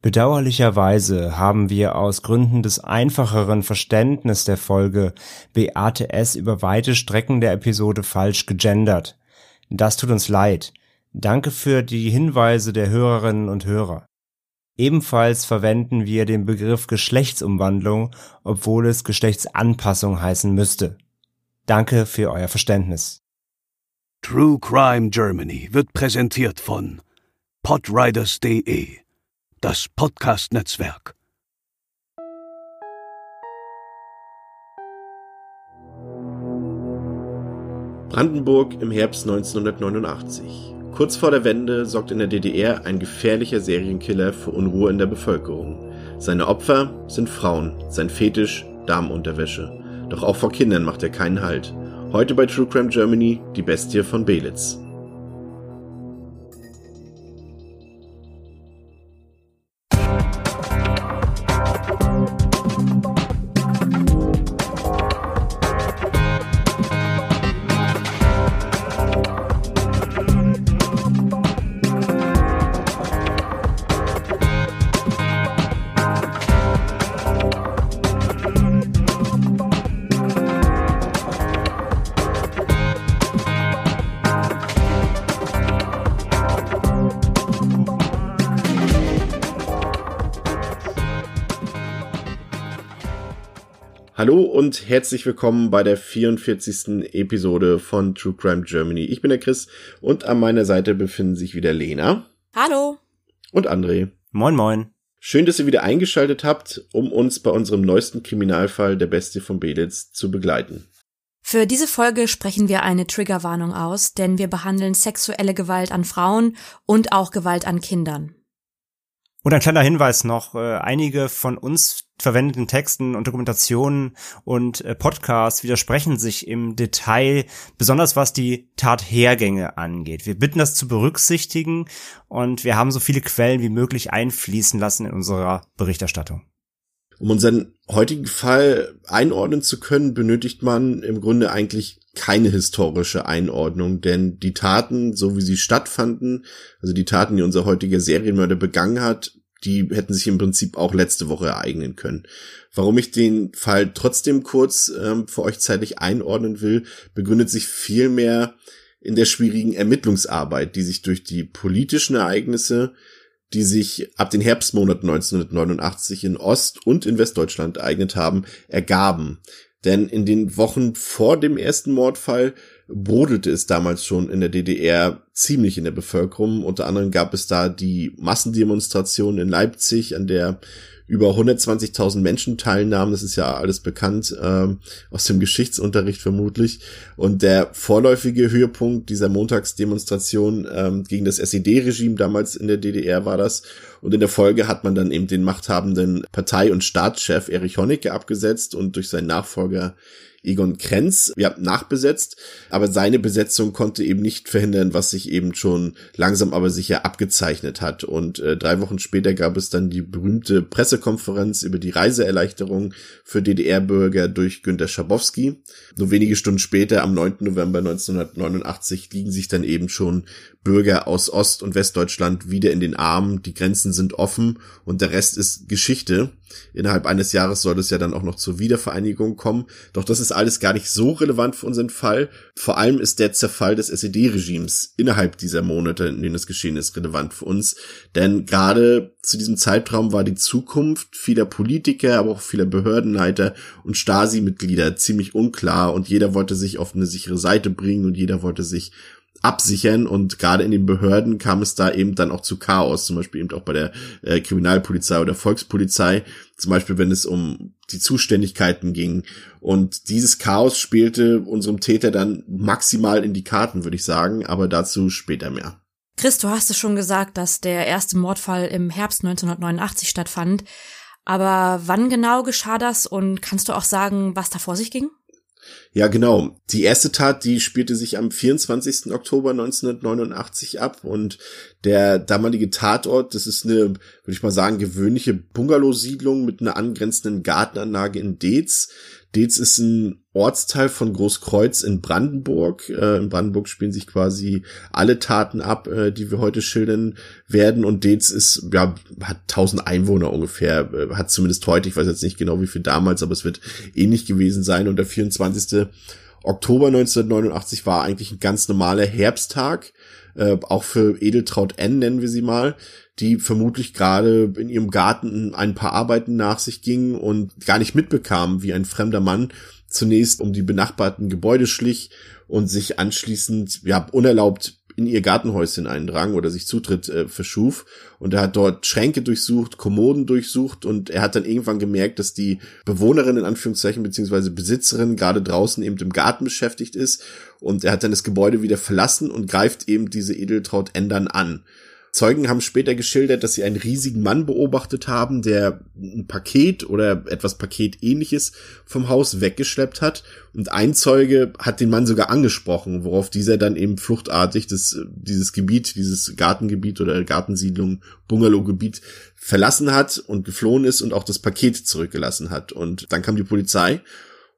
Bedauerlicherweise haben wir aus Gründen des einfacheren Verständnis der Folge Beate S. über weite Strecken der Episode falsch gegendert. Das tut uns leid. Danke für die Hinweise der Hörerinnen und Hörer. Ebenfalls verwenden wir den Begriff Geschlechtsumwandlung, obwohl es Geschlechtsanpassung heißen müsste. Danke für euer Verständnis. True Crime Germany wird präsentiert von podriders.de das Podcast-Netzwerk. Brandenburg im Herbst 1989. Kurz vor der Wende sorgt in der DDR ein gefährlicher Serienkiller für Unruhe in der Bevölkerung. Seine Opfer sind Frauen, sein Fetisch Damenunterwäsche. Doch auch vor Kindern macht er keinen Halt. Heute bei True Crime Germany die Bestie von Belitz. Hallo und herzlich willkommen bei der 44. Episode von True Crime Germany. Ich bin der Chris und an meiner Seite befinden sich wieder Lena. Hallo. Und André. Moin moin. Schön, dass ihr wieder eingeschaltet habt, um uns bei unserem neuesten Kriminalfall der Bestie von Belitz zu begleiten. Für diese Folge sprechen wir eine Triggerwarnung aus, denn wir behandeln sexuelle Gewalt an Frauen und auch Gewalt an Kindern. Und ein kleiner Hinweis noch, äh, einige von uns verwendeten Texten und Dokumentationen und äh, Podcasts widersprechen sich im Detail, besonders was die Tathergänge angeht. Wir bitten das zu berücksichtigen und wir haben so viele Quellen wie möglich einfließen lassen in unserer Berichterstattung. Um unseren heutigen Fall einordnen zu können, benötigt man im Grunde eigentlich keine historische Einordnung, denn die Taten, so wie sie stattfanden, also die Taten, die unser heutiger Serienmörder begangen hat, die hätten sich im Prinzip auch letzte Woche ereignen können. Warum ich den Fall trotzdem kurz ähm, für euch zeitlich einordnen will, begründet sich vielmehr in der schwierigen Ermittlungsarbeit, die sich durch die politischen Ereignisse, die sich ab den Herbstmonaten 1989 in Ost- und in Westdeutschland ereignet haben, ergaben. Denn in den Wochen vor dem ersten Mordfall brodelte es damals schon in der DDR ziemlich in der Bevölkerung. Unter anderem gab es da die Massendemonstration in Leipzig, an der über 120.000 Menschen teilnahmen. Das ist ja alles bekannt ähm, aus dem Geschichtsunterricht vermutlich. Und der vorläufige Höhepunkt dieser Montagsdemonstration ähm, gegen das SED-Regime damals in der DDR war das. Und in der Folge hat man dann eben den machthabenden Partei- und Staatschef Erich Honecker abgesetzt und durch seinen Nachfolger Egon Krenz, ja, nachbesetzt, aber seine Besetzung konnte eben nicht verhindern, was sich eben schon langsam aber sicher abgezeichnet hat. Und äh, drei Wochen später gab es dann die berühmte Pressekonferenz über die Reiseerleichterung für DDR-Bürger durch Günter Schabowski. Nur wenige Stunden später, am 9. November 1989, liegen sich dann eben schon Bürger aus Ost- und Westdeutschland wieder in den Armen. Die Grenzen sind offen und der Rest ist Geschichte. Innerhalb eines Jahres soll es ja dann auch noch zur Wiedervereinigung kommen. Doch das ist alles gar nicht so relevant für unseren Fall. Vor allem ist der Zerfall des SED-Regimes innerhalb dieser Monate, in denen es geschehen ist, relevant für uns. Denn gerade zu diesem Zeitraum war die Zukunft vieler Politiker, aber auch vieler Behördenleiter und Stasi-Mitglieder ziemlich unklar und jeder wollte sich auf eine sichere Seite bringen und jeder wollte sich absichern und gerade in den Behörden kam es da eben dann auch zu Chaos, zum Beispiel eben auch bei der äh, Kriminalpolizei oder Volkspolizei, zum Beispiel wenn es um die Zuständigkeiten ging und dieses Chaos spielte unserem Täter dann maximal in die Karten, würde ich sagen, aber dazu später mehr. Chris, du hast es schon gesagt, dass der erste Mordfall im Herbst 1989 stattfand. Aber wann genau geschah das und kannst du auch sagen, was da vor sich ging? Ja, genau. Die erste Tat, die spielte sich am 24. Oktober 1989 ab und der damalige Tatort, das ist eine würde ich mal sagen, gewöhnliche Bungalow-Siedlung mit einer angrenzenden Gartenanlage in Deetz. Deetz ist ein Ortsteil von Großkreuz in Brandenburg. Äh, in Brandenburg spielen sich quasi alle Taten ab, äh, die wir heute schildern werden. Und Deetz ist, ja, hat 1000 Einwohner ungefähr, äh, hat zumindest heute, ich weiß jetzt nicht genau wie viel damals, aber es wird ähnlich gewesen sein. Und der 24. Oktober 1989 war eigentlich ein ganz normaler Herbsttag, auch für Edeltraut N nennen wir sie mal die vermutlich gerade in ihrem Garten ein paar Arbeiten nach sich ging und gar nicht mitbekam, wie ein fremder Mann zunächst um die benachbarten Gebäude schlich und sich anschließend ja unerlaubt in ihr Gartenhäuschen eindrang oder sich Zutritt äh, verschuf. Und er hat dort Schränke durchsucht, Kommoden durchsucht und er hat dann irgendwann gemerkt, dass die Bewohnerin in Anführungszeichen beziehungsweise Besitzerin gerade draußen eben im Garten beschäftigt ist. Und er hat dann das Gebäude wieder verlassen und greift eben diese Edeltraut ändern an. Zeugen haben später geschildert, dass sie einen riesigen Mann beobachtet haben, der ein Paket oder etwas Paketähnliches vom Haus weggeschleppt hat. Und ein Zeuge hat den Mann sogar angesprochen, worauf dieser dann eben fluchtartig das, dieses Gebiet, dieses Gartengebiet oder Gartensiedlung, Bungalowgebiet verlassen hat und geflohen ist und auch das Paket zurückgelassen hat. Und dann kam die Polizei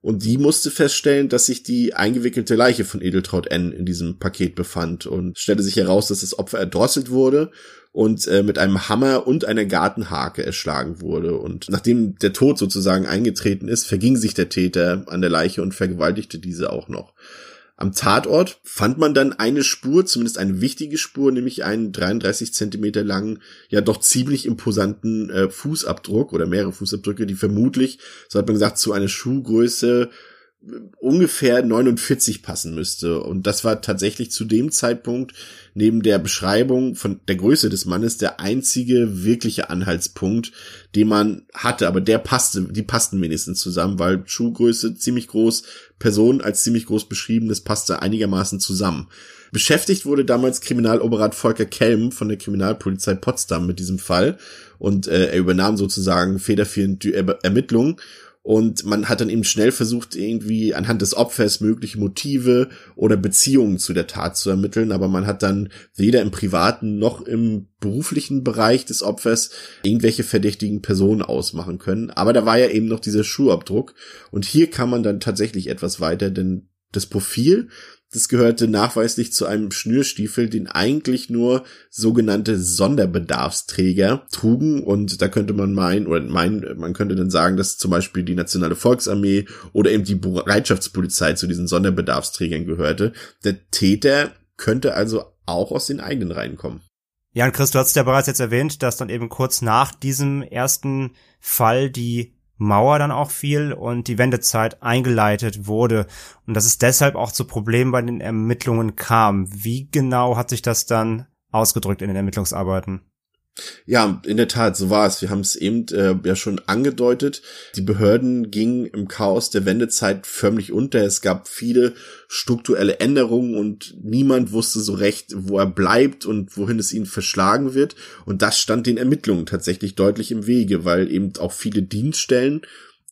und die musste feststellen, dass sich die eingewickelte Leiche von Edeltraut N in diesem Paket befand und stellte sich heraus, dass das Opfer erdrosselt wurde und äh, mit einem Hammer und einer Gartenhake erschlagen wurde. Und nachdem der Tod sozusagen eingetreten ist, verging sich der Täter an der Leiche und vergewaltigte diese auch noch. Am Tatort fand man dann eine Spur, zumindest eine wichtige Spur, nämlich einen 33 Zentimeter langen, ja doch ziemlich imposanten äh, Fußabdruck oder mehrere Fußabdrücke, die vermutlich, so hat man gesagt, zu einer Schuhgröße ungefähr 49 passen müsste. Und das war tatsächlich zu dem Zeitpunkt neben der Beschreibung von der Größe des Mannes der einzige wirkliche Anhaltspunkt, den man hatte. Aber der passte, die passten wenigstens zusammen, weil Schuhgröße ziemlich groß, Person als ziemlich groß beschrieben, das passte einigermaßen zusammen. Beschäftigt wurde damals Kriminaloberrat Volker Kelm von der Kriminalpolizei Potsdam mit diesem Fall und äh, er übernahm sozusagen federführend die Ermittlungen und man hat dann eben schnell versucht, irgendwie anhand des Opfers mögliche Motive oder Beziehungen zu der Tat zu ermitteln, aber man hat dann weder im privaten noch im beruflichen Bereich des Opfers irgendwelche verdächtigen Personen ausmachen können. Aber da war ja eben noch dieser Schuhabdruck und hier kann man dann tatsächlich etwas weiter, denn das Profil das gehörte nachweislich zu einem Schnürstiefel, den eigentlich nur sogenannte Sonderbedarfsträger trugen. Und da könnte man meinen, oder meinen, man könnte dann sagen, dass zum Beispiel die Nationale Volksarmee oder eben die Bereitschaftspolizei zu diesen Sonderbedarfsträgern gehörte. Der Täter könnte also auch aus den eigenen Reihen kommen. Ja, und Chris, du hast ja bereits jetzt erwähnt, dass dann eben kurz nach diesem ersten Fall die Mauer dann auch fiel und die Wendezeit eingeleitet wurde und dass es deshalb auch zu Problemen bei den Ermittlungen kam. Wie genau hat sich das dann ausgedrückt in den Ermittlungsarbeiten? Ja, in der Tat, so war es. Wir haben es eben äh, ja schon angedeutet. Die Behörden gingen im Chaos der Wendezeit förmlich unter. Es gab viele strukturelle Änderungen und niemand wusste so recht, wo er bleibt und wohin es ihn verschlagen wird. Und das stand den Ermittlungen tatsächlich deutlich im Wege, weil eben auch viele Dienststellen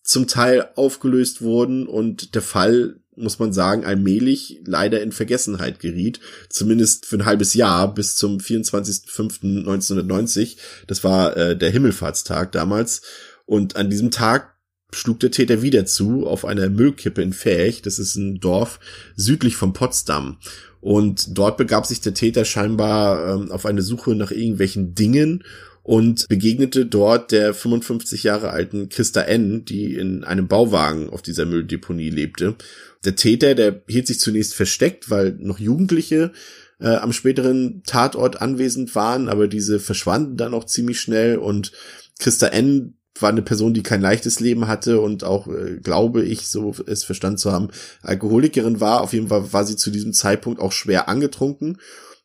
zum Teil aufgelöst wurden und der Fall muss man sagen, allmählich leider in Vergessenheit geriet. Zumindest für ein halbes Jahr bis zum 24.05.1990. Das war äh, der Himmelfahrtstag damals. Und an diesem Tag schlug der Täter wieder zu auf einer Müllkippe in Fähig. Das ist ein Dorf südlich von Potsdam. Und dort begab sich der Täter scheinbar ähm, auf eine Suche nach irgendwelchen Dingen und begegnete dort der 55 Jahre alten Christa N., die in einem Bauwagen auf dieser Mülldeponie lebte. Der Täter, der hielt sich zunächst versteckt, weil noch Jugendliche äh, am späteren Tatort anwesend waren, aber diese verschwanden dann auch ziemlich schnell und Christa N war eine Person, die kein leichtes Leben hatte und auch, äh, glaube ich, so es verstanden zu haben, Alkoholikerin war. Auf jeden Fall war sie zu diesem Zeitpunkt auch schwer angetrunken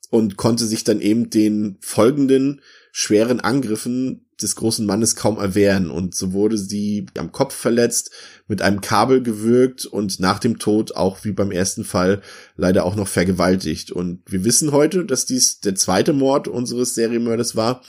und konnte sich dann eben den folgenden schweren Angriffen des großen Mannes kaum erwehren und so wurde sie am Kopf verletzt, mit einem Kabel gewürgt und nach dem Tod auch wie beim ersten Fall leider auch noch vergewaltigt. Und wir wissen heute, dass dies der zweite Mord unseres Serienmörders war.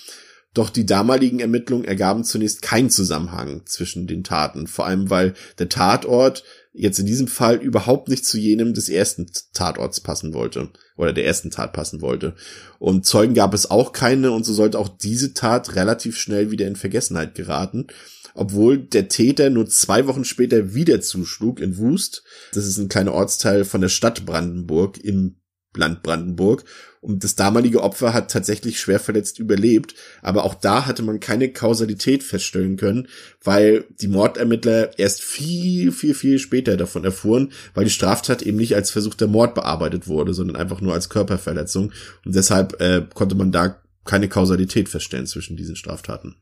Doch die damaligen Ermittlungen ergaben zunächst keinen Zusammenhang zwischen den Taten, vor allem weil der Tatort jetzt in diesem Fall überhaupt nicht zu jenem des ersten Tatorts passen wollte oder der ersten Tat passen wollte. Und Zeugen gab es auch keine und so sollte auch diese Tat relativ schnell wieder in Vergessenheit geraten, obwohl der Täter nur zwei Wochen später wieder zuschlug in Wust. Das ist ein kleiner Ortsteil von der Stadt Brandenburg im Land Brandenburg. Und das damalige Opfer hat tatsächlich schwer verletzt überlebt. Aber auch da hatte man keine Kausalität feststellen können, weil die Mordermittler erst viel, viel, viel später davon erfuhren, weil die Straftat eben nicht als versuchter Mord bearbeitet wurde, sondern einfach nur als Körperverletzung. Und deshalb äh, konnte man da keine Kausalität feststellen zwischen diesen Straftaten.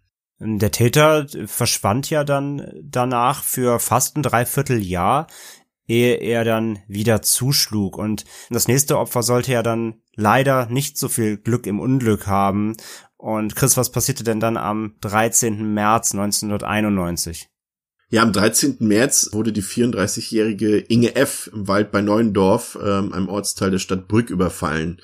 Der Täter verschwand ja dann danach für fast ein Dreivierteljahr ehe er dann wieder zuschlug. Und das nächste Opfer sollte ja dann leider nicht so viel Glück im Unglück haben. Und Chris, was passierte denn dann am 13. März 1991? Ja, am 13. März wurde die 34-jährige Inge F. im Wald bei Neuendorf, ähm, einem Ortsteil der Stadt Brück, überfallen.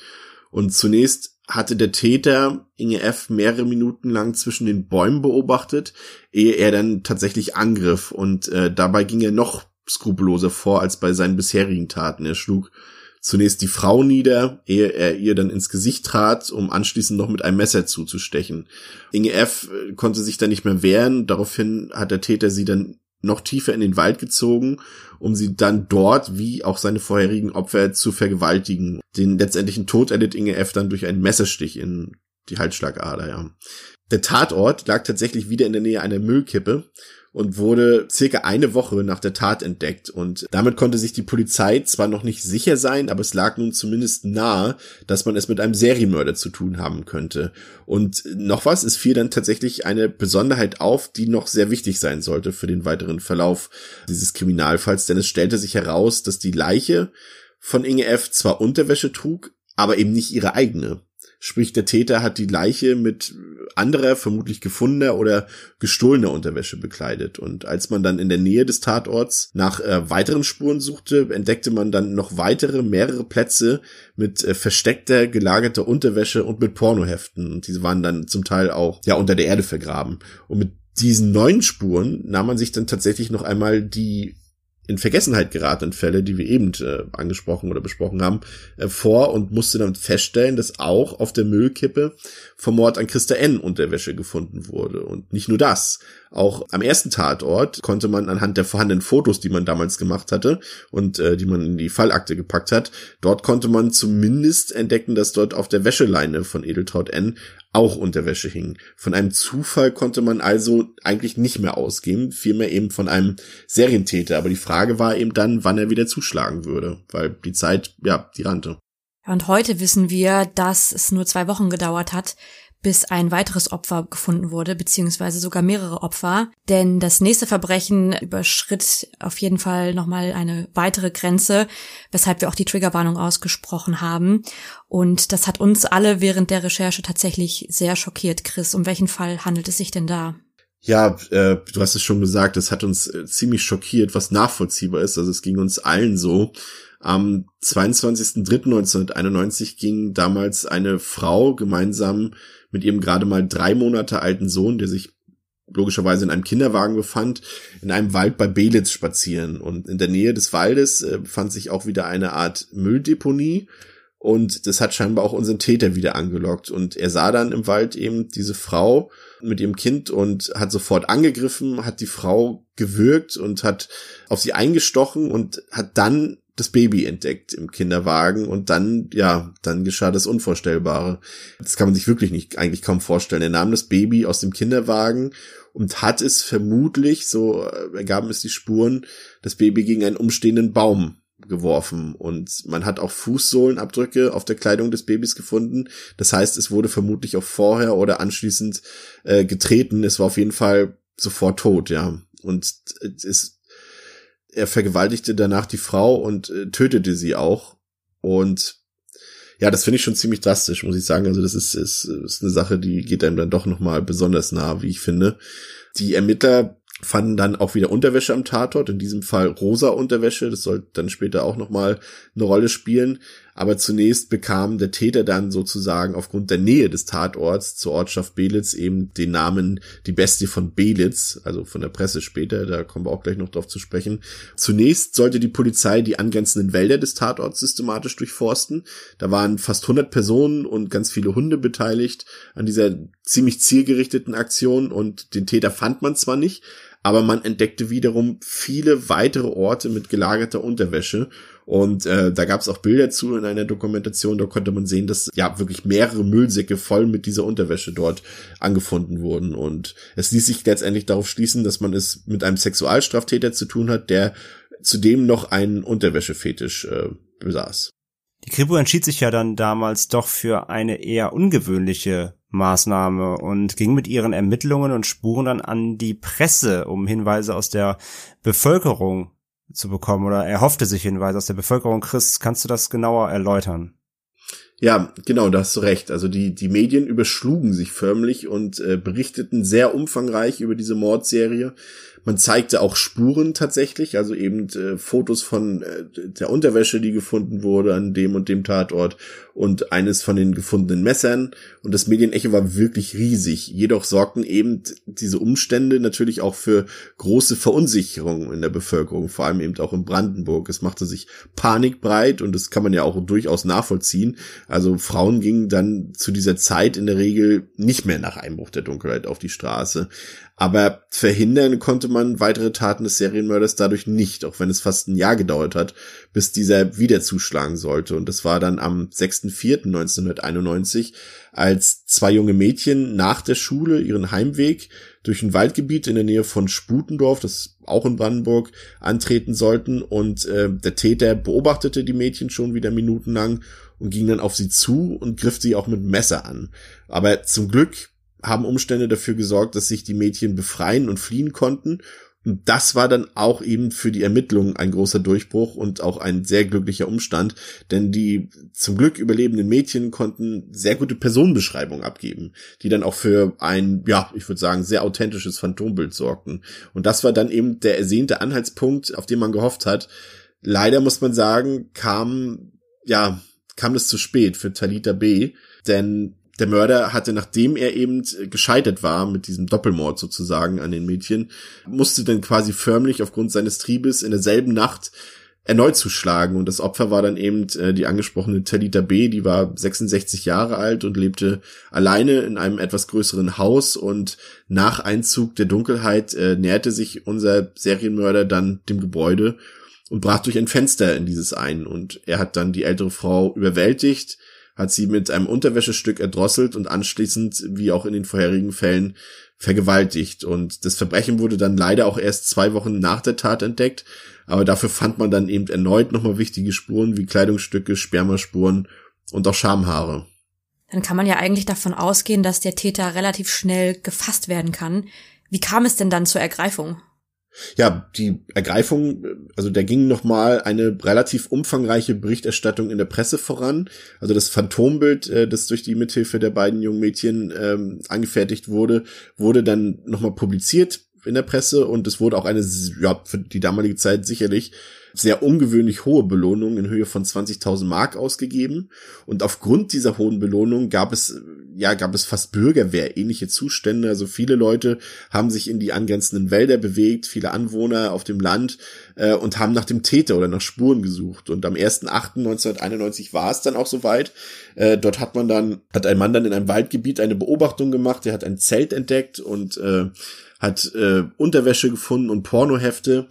Und zunächst hatte der Täter Inge F. mehrere Minuten lang zwischen den Bäumen beobachtet, ehe er dann tatsächlich angriff. Und äh, dabei ging er noch skrupelloser vor als bei seinen bisherigen Taten. Er schlug zunächst die Frau nieder, ehe er ihr dann ins Gesicht trat, um anschließend noch mit einem Messer zuzustechen. Inge F. Äh, konnte sich dann nicht mehr wehren, daraufhin hat der Täter sie dann noch tiefer in den Wald gezogen, um sie dann dort, wie auch seine vorherigen Opfer, zu vergewaltigen. Den letztendlichen Tod erlitt Inge F. dann durch einen Messerstich in die Halsschlagader, ja. Der Tatort lag tatsächlich wieder in der Nähe einer Müllkippe und wurde circa eine Woche nach der Tat entdeckt. Und damit konnte sich die Polizei zwar noch nicht sicher sein, aber es lag nun zumindest nahe, dass man es mit einem Serienmörder zu tun haben könnte. Und noch was, es fiel dann tatsächlich eine Besonderheit auf, die noch sehr wichtig sein sollte für den weiteren Verlauf dieses Kriminalfalls, denn es stellte sich heraus, dass die Leiche von Inge F. zwar Unterwäsche trug, aber eben nicht ihre eigene. Sprich, der Täter hat die Leiche mit anderer, vermutlich gefundener oder gestohlener Unterwäsche bekleidet. Und als man dann in der Nähe des Tatorts nach äh, weiteren Spuren suchte, entdeckte man dann noch weitere, mehrere Plätze mit äh, versteckter, gelagerter Unterwäsche und mit Pornoheften. Und diese waren dann zum Teil auch, ja, unter der Erde vergraben. Und mit diesen neuen Spuren nahm man sich dann tatsächlich noch einmal die in Vergessenheit geratenen Fälle, die wir eben äh, angesprochen oder besprochen haben, äh, vor und musste dann feststellen, dass auch auf der Müllkippe vom Mord an Christa N. Unterwäsche gefunden wurde. Und nicht nur das. Auch am ersten Tatort konnte man anhand der vorhandenen Fotos, die man damals gemacht hatte und äh, die man in die Fallakte gepackt hat, dort konnte man zumindest entdecken, dass dort auf der Wäscheleine von Edeltraut N auch Unterwäsche hing. Von einem Zufall konnte man also eigentlich nicht mehr ausgehen, vielmehr eben von einem Serientäter. Aber die Frage war eben dann, wann er wieder zuschlagen würde, weil die Zeit, ja, die rannte. Und heute wissen wir, dass es nur zwei Wochen gedauert hat, bis ein weiteres Opfer gefunden wurde, beziehungsweise sogar mehrere Opfer. Denn das nächste Verbrechen überschritt auf jeden Fall nochmal eine weitere Grenze, weshalb wir auch die Triggerwarnung ausgesprochen haben. Und das hat uns alle während der Recherche tatsächlich sehr schockiert. Chris, um welchen Fall handelt es sich denn da? Ja, äh, du hast es schon gesagt, es hat uns äh, ziemlich schockiert, was nachvollziehbar ist. Also es ging uns allen so. Am 22.03.1991 ging damals eine Frau gemeinsam mit ihrem gerade mal drei Monate alten Sohn, der sich logischerweise in einem Kinderwagen befand, in einem Wald bei Belitz spazieren. Und in der Nähe des Waldes äh, befand sich auch wieder eine Art Mülldeponie. Und das hat scheinbar auch unseren Täter wieder angelockt. Und er sah dann im Wald eben diese Frau mit ihrem Kind und hat sofort angegriffen, hat die Frau gewürgt und hat auf sie eingestochen und hat dann das Baby entdeckt im Kinderwagen und dann, ja, dann geschah das Unvorstellbare. Das kann man sich wirklich nicht, eigentlich kaum vorstellen. Er nahm das Baby aus dem Kinderwagen und hat es vermutlich, so ergaben es die Spuren, das Baby gegen einen umstehenden Baum geworfen und man hat auch Fußsohlenabdrücke auf der Kleidung des Babys gefunden. Das heißt, es wurde vermutlich auch vorher oder anschließend äh, getreten. Es war auf jeden Fall sofort tot, ja. Und es er vergewaltigte danach die Frau und äh, tötete sie auch. Und ja, das finde ich schon ziemlich drastisch, muss ich sagen. Also das ist, ist, ist eine Sache, die geht einem dann doch nochmal besonders nah, wie ich finde. Die Ermittler fanden dann auch wieder Unterwäsche am Tatort, in diesem Fall rosa Unterwäsche, das soll dann später auch nochmal eine Rolle spielen. Aber zunächst bekam der Täter dann sozusagen aufgrund der Nähe des Tatorts zur Ortschaft Belitz eben den Namen die Bestie von Belitz, also von der Presse später, da kommen wir auch gleich noch drauf zu sprechen. Zunächst sollte die Polizei die angrenzenden Wälder des Tatorts systematisch durchforsten. Da waren fast 100 Personen und ganz viele Hunde beteiligt an dieser ziemlich zielgerichteten Aktion und den Täter fand man zwar nicht, aber man entdeckte wiederum viele weitere Orte mit gelagerter Unterwäsche und äh, da gab es auch Bilder zu in einer Dokumentation, da konnte man sehen, dass ja wirklich mehrere Müllsäcke voll mit dieser Unterwäsche dort angefunden wurden. Und es ließ sich letztendlich darauf schließen, dass man es mit einem Sexualstraftäter zu tun hat, der zudem noch einen Unterwäschefetisch äh, besaß. Die Kripo entschied sich ja dann damals doch für eine eher ungewöhnliche Maßnahme und ging mit ihren Ermittlungen und Spuren dann an die Presse, um Hinweise aus der Bevölkerung zu bekommen oder er hoffte sich Hinweise aus der Bevölkerung. Chris, kannst du das genauer erläutern? Ja, genau, da hast du recht. Also die, die Medien überschlugen sich förmlich und äh, berichteten sehr umfangreich über diese Mordserie. Man zeigte auch Spuren tatsächlich, also eben äh, Fotos von äh, der Unterwäsche, die gefunden wurde an dem und dem Tatort und eines von den gefundenen Messern. Und das Medienecho war wirklich riesig. Jedoch sorgten eben diese Umstände natürlich auch für große Verunsicherung in der Bevölkerung, vor allem eben auch in Brandenburg. Es machte sich Panik breit und das kann man ja auch durchaus nachvollziehen. Also Frauen gingen dann zu dieser Zeit in der Regel nicht mehr nach Einbruch der Dunkelheit auf die Straße. Aber verhindern konnte man weitere Taten des Serienmörders dadurch nicht, auch wenn es fast ein Jahr gedauert hat, bis dieser wieder zuschlagen sollte. Und das war dann am 6.4.1991, als zwei junge Mädchen nach der Schule ihren Heimweg durch ein Waldgebiet in der Nähe von Sputendorf, das auch in Brandenburg, antreten sollten. Und äh, der Täter beobachtete die Mädchen schon wieder minutenlang und ging dann auf sie zu und griff sie auch mit Messer an. Aber zum Glück haben Umstände dafür gesorgt, dass sich die Mädchen befreien und fliehen konnten. Und das war dann auch eben für die Ermittlungen ein großer Durchbruch und auch ein sehr glücklicher Umstand, denn die zum Glück überlebenden Mädchen konnten sehr gute Personenbeschreibungen abgeben, die dann auch für ein, ja, ich würde sagen, sehr authentisches Phantombild sorgten. Und das war dann eben der ersehnte Anhaltspunkt, auf den man gehofft hat. Leider muss man sagen, kam, ja, kam es zu spät für Talita B., denn der Mörder hatte, nachdem er eben gescheitert war mit diesem Doppelmord sozusagen an den Mädchen, musste dann quasi förmlich aufgrund seines Triebes in derselben Nacht erneut zuschlagen. Und das Opfer war dann eben äh, die angesprochene Talita B., die war 66 Jahre alt und lebte alleine in einem etwas größeren Haus. Und nach Einzug der Dunkelheit äh, näherte sich unser Serienmörder dann dem Gebäude und brach durch ein Fenster in dieses ein. Und er hat dann die ältere Frau überwältigt, hat sie mit einem Unterwäschestück erdrosselt und anschließend, wie auch in den vorherigen Fällen, vergewaltigt. Und das Verbrechen wurde dann leider auch erst zwei Wochen nach der Tat entdeckt, aber dafür fand man dann eben erneut nochmal wichtige Spuren wie Kleidungsstücke, Spermaspuren und auch Schamhaare. Dann kann man ja eigentlich davon ausgehen, dass der Täter relativ schnell gefasst werden kann. Wie kam es denn dann zur Ergreifung? Ja, die Ergreifung, also da ging nochmal eine relativ umfangreiche Berichterstattung in der Presse voran. Also das Phantombild, äh, das durch die Mithilfe der beiden jungen Mädchen ähm, angefertigt wurde, wurde dann nochmal publiziert in der Presse und es wurde auch eine, ja, für die damalige Zeit sicherlich sehr ungewöhnlich hohe Belohnung in Höhe von 20.000 Mark ausgegeben. Und aufgrund dieser hohen Belohnung gab es, ja, gab es fast Bürgerwehr ähnliche Zustände. Also viele Leute haben sich in die angrenzenden Wälder bewegt, viele Anwohner auf dem Land äh, und haben nach dem Täter oder nach Spuren gesucht. Und am 1.8.1991 war es dann auch soweit. Äh, dort hat man dann, hat ein Mann dann in einem Waldgebiet eine Beobachtung gemacht. Er hat ein Zelt entdeckt und äh, hat äh, Unterwäsche gefunden und Pornohefte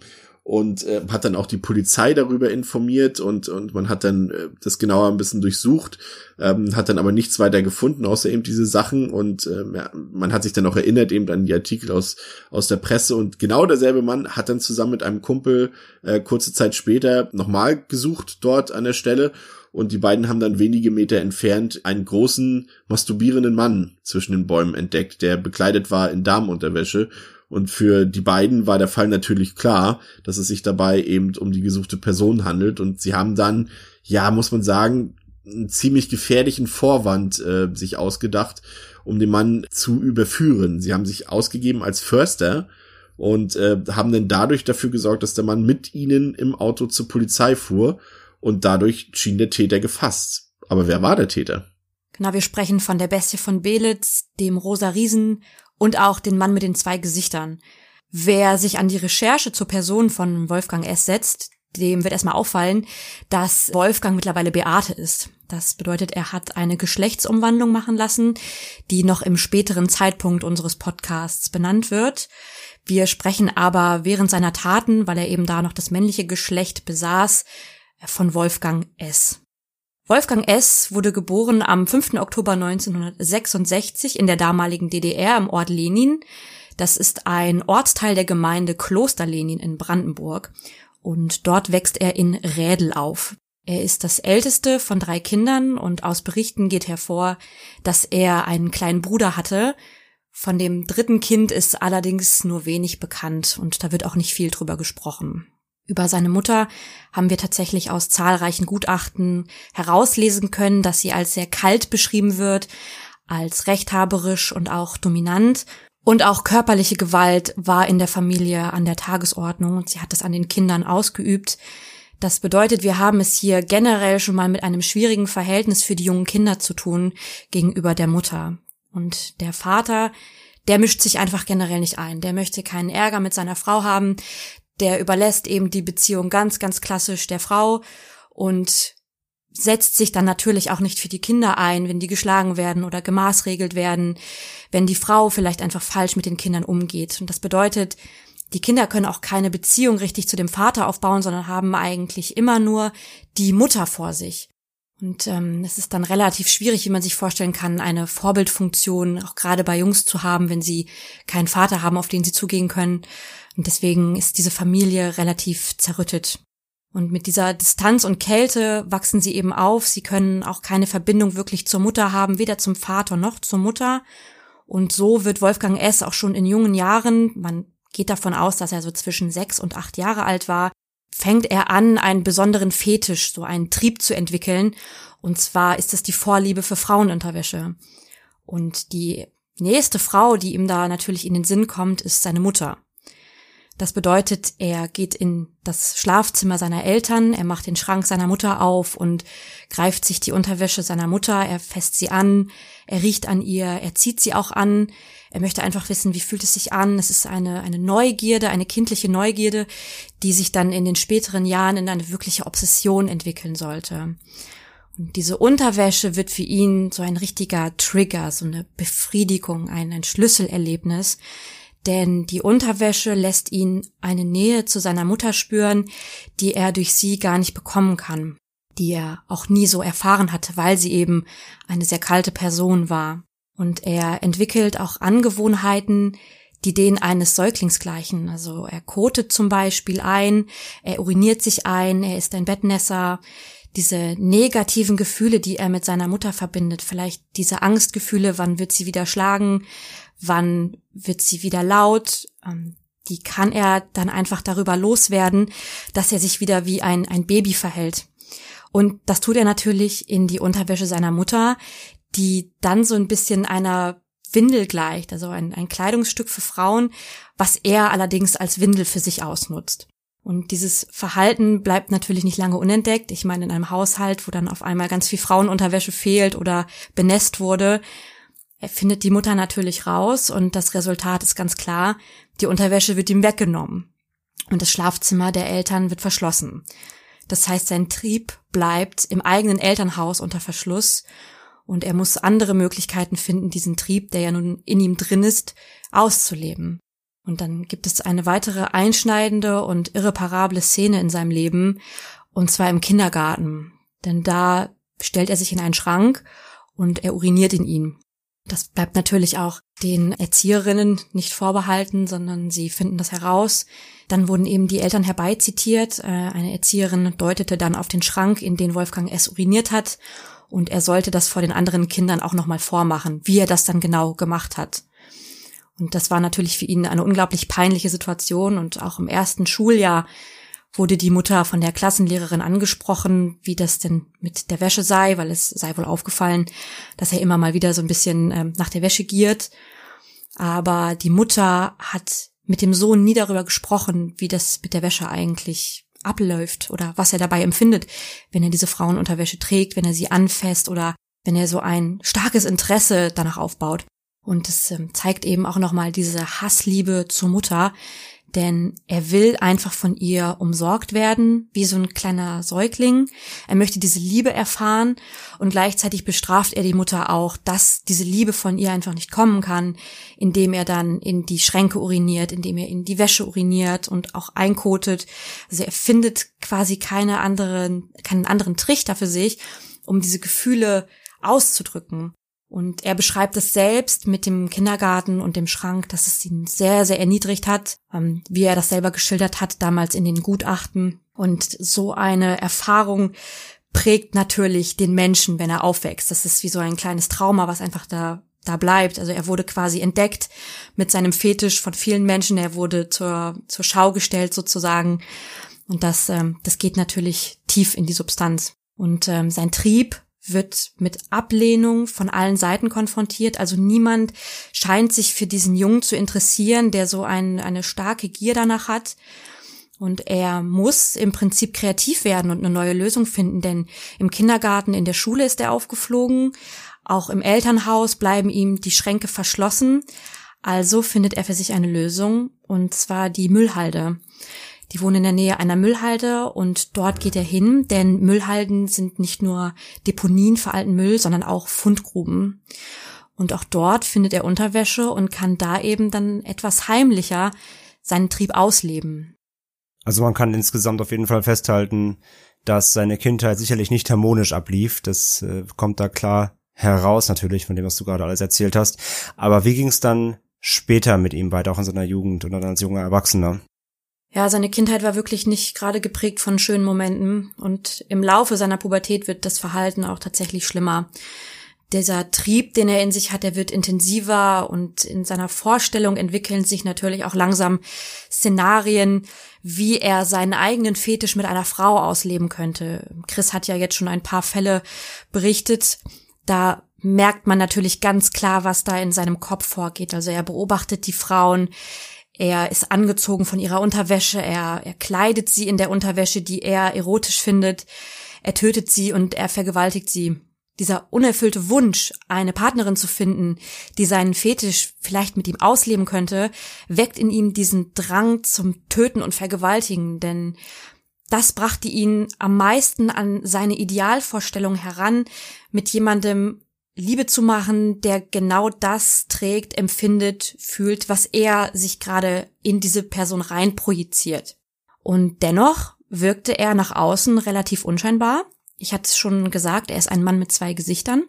und äh, hat dann auch die Polizei darüber informiert und und man hat dann äh, das genauer ein bisschen durchsucht, ähm, hat dann aber nichts weiter gefunden außer eben diese Sachen und äh, man hat sich dann auch erinnert eben an die Artikel aus aus der Presse und genau derselbe Mann hat dann zusammen mit einem Kumpel äh, kurze Zeit später nochmal gesucht dort an der Stelle und die beiden haben dann wenige Meter entfernt einen großen masturbierenden Mann zwischen den Bäumen entdeckt, der bekleidet war in Damenunterwäsche und für die beiden war der Fall natürlich klar, dass es sich dabei eben um die gesuchte Person handelt. Und sie haben dann, ja, muss man sagen, einen ziemlich gefährlichen Vorwand äh, sich ausgedacht, um den Mann zu überführen. Sie haben sich ausgegeben als Förster und äh, haben dann dadurch dafür gesorgt, dass der Mann mit ihnen im Auto zur Polizei fuhr und dadurch schien der Täter gefasst. Aber wer war der Täter? Genau, wir sprechen von der Bestie von Belitz, dem Rosa Riesen und auch den Mann mit den zwei Gesichtern. Wer sich an die Recherche zur Person von Wolfgang S. setzt, dem wird erstmal auffallen, dass Wolfgang mittlerweile Beate ist. Das bedeutet, er hat eine Geschlechtsumwandlung machen lassen, die noch im späteren Zeitpunkt unseres Podcasts benannt wird. Wir sprechen aber während seiner Taten, weil er eben da noch das männliche Geschlecht besaß, von Wolfgang S. Wolfgang S. wurde geboren am 5. Oktober 1966 in der damaligen DDR im Ort Lenin. Das ist ein Ortsteil der Gemeinde Kloster Lenin in Brandenburg. Und dort wächst er in Rädel auf. Er ist das älteste von drei Kindern und aus Berichten geht hervor, dass er einen kleinen Bruder hatte. Von dem dritten Kind ist allerdings nur wenig bekannt und da wird auch nicht viel drüber gesprochen. Über seine Mutter haben wir tatsächlich aus zahlreichen Gutachten herauslesen können, dass sie als sehr kalt beschrieben wird, als rechthaberisch und auch dominant. Und auch körperliche Gewalt war in der Familie an der Tagesordnung und sie hat das an den Kindern ausgeübt. Das bedeutet, wir haben es hier generell schon mal mit einem schwierigen Verhältnis für die jungen Kinder zu tun gegenüber der Mutter. Und der Vater, der mischt sich einfach generell nicht ein. Der möchte keinen Ärger mit seiner Frau haben der überlässt eben die Beziehung ganz, ganz klassisch der Frau und setzt sich dann natürlich auch nicht für die Kinder ein, wenn die geschlagen werden oder gemaßregelt werden, wenn die Frau vielleicht einfach falsch mit den Kindern umgeht. Und das bedeutet, die Kinder können auch keine Beziehung richtig zu dem Vater aufbauen, sondern haben eigentlich immer nur die Mutter vor sich. Und ähm, es ist dann relativ schwierig, wie man sich vorstellen kann, eine Vorbildfunktion auch gerade bei Jungs zu haben, wenn sie keinen Vater haben, auf den sie zugehen können. Und deswegen ist diese Familie relativ zerrüttet. Und mit dieser Distanz und Kälte wachsen sie eben auf. Sie können auch keine Verbindung wirklich zur Mutter haben, weder zum Vater noch zur Mutter. Und so wird Wolfgang S. auch schon in jungen Jahren, man geht davon aus, dass er so zwischen sechs und acht Jahre alt war, fängt er an, einen besonderen Fetisch, so einen Trieb zu entwickeln. Und zwar ist es die Vorliebe für Frauenunterwäsche. Und die nächste Frau, die ihm da natürlich in den Sinn kommt, ist seine Mutter. Das bedeutet, er geht in das Schlafzimmer seiner Eltern, er macht den Schrank seiner Mutter auf und greift sich die Unterwäsche seiner Mutter, er fässt sie an, er riecht an ihr, er zieht sie auch an, er möchte einfach wissen, wie fühlt es sich an. Es ist eine, eine Neugierde, eine kindliche Neugierde, die sich dann in den späteren Jahren in eine wirkliche Obsession entwickeln sollte. Und diese Unterwäsche wird für ihn so ein richtiger Trigger, so eine Befriedigung, ein, ein Schlüsselerlebnis, denn die Unterwäsche lässt ihn eine Nähe zu seiner Mutter spüren, die er durch sie gar nicht bekommen kann, die er auch nie so erfahren hatte, weil sie eben eine sehr kalte Person war. Und er entwickelt auch Angewohnheiten, die denen eines Säuglings gleichen. Also er kotet zum Beispiel ein, er uriniert sich ein, er ist ein Bettnässer. Diese negativen Gefühle, die er mit seiner Mutter verbindet, vielleicht diese Angstgefühle, wann wird sie wieder schlagen, wann wird sie wieder laut, ähm, die kann er dann einfach darüber loswerden, dass er sich wieder wie ein, ein Baby verhält. Und das tut er natürlich in die Unterwäsche seiner Mutter, die dann so ein bisschen einer Windel gleicht, also ein, ein Kleidungsstück für Frauen, was er allerdings als Windel für sich ausnutzt. Und dieses Verhalten bleibt natürlich nicht lange unentdeckt. Ich meine, in einem Haushalt, wo dann auf einmal ganz viel Frauenunterwäsche fehlt oder benässt wurde, er findet die Mutter natürlich raus und das Resultat ist ganz klar, die Unterwäsche wird ihm weggenommen und das Schlafzimmer der Eltern wird verschlossen. Das heißt, sein Trieb bleibt im eigenen Elternhaus unter Verschluss und er muss andere Möglichkeiten finden, diesen Trieb, der ja nun in ihm drin ist, auszuleben. Und dann gibt es eine weitere einschneidende und irreparable Szene in seinem Leben, und zwar im Kindergarten. Denn da stellt er sich in einen Schrank und er uriniert in ihn. Das bleibt natürlich auch den Erzieherinnen nicht vorbehalten, sondern sie finden das heraus. Dann wurden eben die Eltern herbeizitiert. Äh, eine Erzieherin deutete dann auf den Schrank, in den Wolfgang S. uriniert hat. Und er sollte das vor den anderen Kindern auch nochmal vormachen, wie er das dann genau gemacht hat. Und das war natürlich für ihn eine unglaublich peinliche Situation. Und auch im ersten Schuljahr wurde die Mutter von der Klassenlehrerin angesprochen, wie das denn mit der Wäsche sei, weil es sei wohl aufgefallen, dass er immer mal wieder so ein bisschen ähm, nach der Wäsche giert. Aber die Mutter hat mit dem Sohn nie darüber gesprochen, wie das mit der Wäsche eigentlich abläuft oder was er dabei empfindet, wenn er diese Frauenunterwäsche trägt, wenn er sie anfasst oder wenn er so ein starkes Interesse danach aufbaut. Und es ähm, zeigt eben auch nochmal diese Hassliebe zur Mutter, denn er will einfach von ihr umsorgt werden, wie so ein kleiner Säugling. Er möchte diese Liebe erfahren und gleichzeitig bestraft er die Mutter auch, dass diese Liebe von ihr einfach nicht kommen kann, indem er dann in die Schränke uriniert, indem er in die Wäsche uriniert und auch einkotet. Also er findet quasi keine anderen, keinen anderen Trichter für sich, um diese Gefühle auszudrücken. Und er beschreibt es selbst mit dem Kindergarten und dem Schrank, dass es ihn sehr, sehr erniedrigt hat, ähm, wie er das selber geschildert hat, damals in den Gutachten. Und so eine Erfahrung prägt natürlich den Menschen, wenn er aufwächst. Das ist wie so ein kleines Trauma, was einfach da da bleibt. Also er wurde quasi entdeckt mit seinem Fetisch von vielen Menschen. Er wurde zur, zur Schau gestellt sozusagen. Und das, ähm, das geht natürlich tief in die Substanz. Und ähm, sein Trieb wird mit Ablehnung von allen Seiten konfrontiert. Also niemand scheint sich für diesen Jungen zu interessieren, der so ein, eine starke Gier danach hat. Und er muss im Prinzip kreativ werden und eine neue Lösung finden, denn im Kindergarten, in der Schule ist er aufgeflogen, auch im Elternhaus bleiben ihm die Schränke verschlossen. Also findet er für sich eine Lösung, und zwar die Müllhalde. Die wohnen in der Nähe einer Müllhalde und dort geht er hin, denn Müllhalden sind nicht nur Deponien für alten Müll, sondern auch Fundgruben. Und auch dort findet er Unterwäsche und kann da eben dann etwas heimlicher seinen Trieb ausleben. Also man kann insgesamt auf jeden Fall festhalten, dass seine Kindheit sicherlich nicht harmonisch ablief. Das äh, kommt da klar heraus natürlich von dem, was du gerade alles erzählt hast. Aber wie ging es dann später mit ihm weiter, auch in seiner Jugend und dann als junger Erwachsener? Ja, seine Kindheit war wirklich nicht gerade geprägt von schönen Momenten und im Laufe seiner Pubertät wird das Verhalten auch tatsächlich schlimmer. Dieser Trieb, den er in sich hat, der wird intensiver und in seiner Vorstellung entwickeln sich natürlich auch langsam Szenarien, wie er seinen eigenen Fetisch mit einer Frau ausleben könnte. Chris hat ja jetzt schon ein paar Fälle berichtet. Da merkt man natürlich ganz klar, was da in seinem Kopf vorgeht. Also er beobachtet die Frauen, er ist angezogen von ihrer Unterwäsche, er, er kleidet sie in der Unterwäsche, die er erotisch findet, er tötet sie und er vergewaltigt sie. Dieser unerfüllte Wunsch, eine Partnerin zu finden, die seinen Fetisch vielleicht mit ihm ausleben könnte, weckt in ihm diesen Drang zum Töten und Vergewaltigen, denn das brachte ihn am meisten an seine Idealvorstellung heran, mit jemandem Liebe zu machen, der genau das trägt, empfindet, fühlt, was er sich gerade in diese Person rein projiziert. Und dennoch wirkte er nach außen relativ unscheinbar. Ich hatte es schon gesagt, er ist ein Mann mit zwei Gesichtern.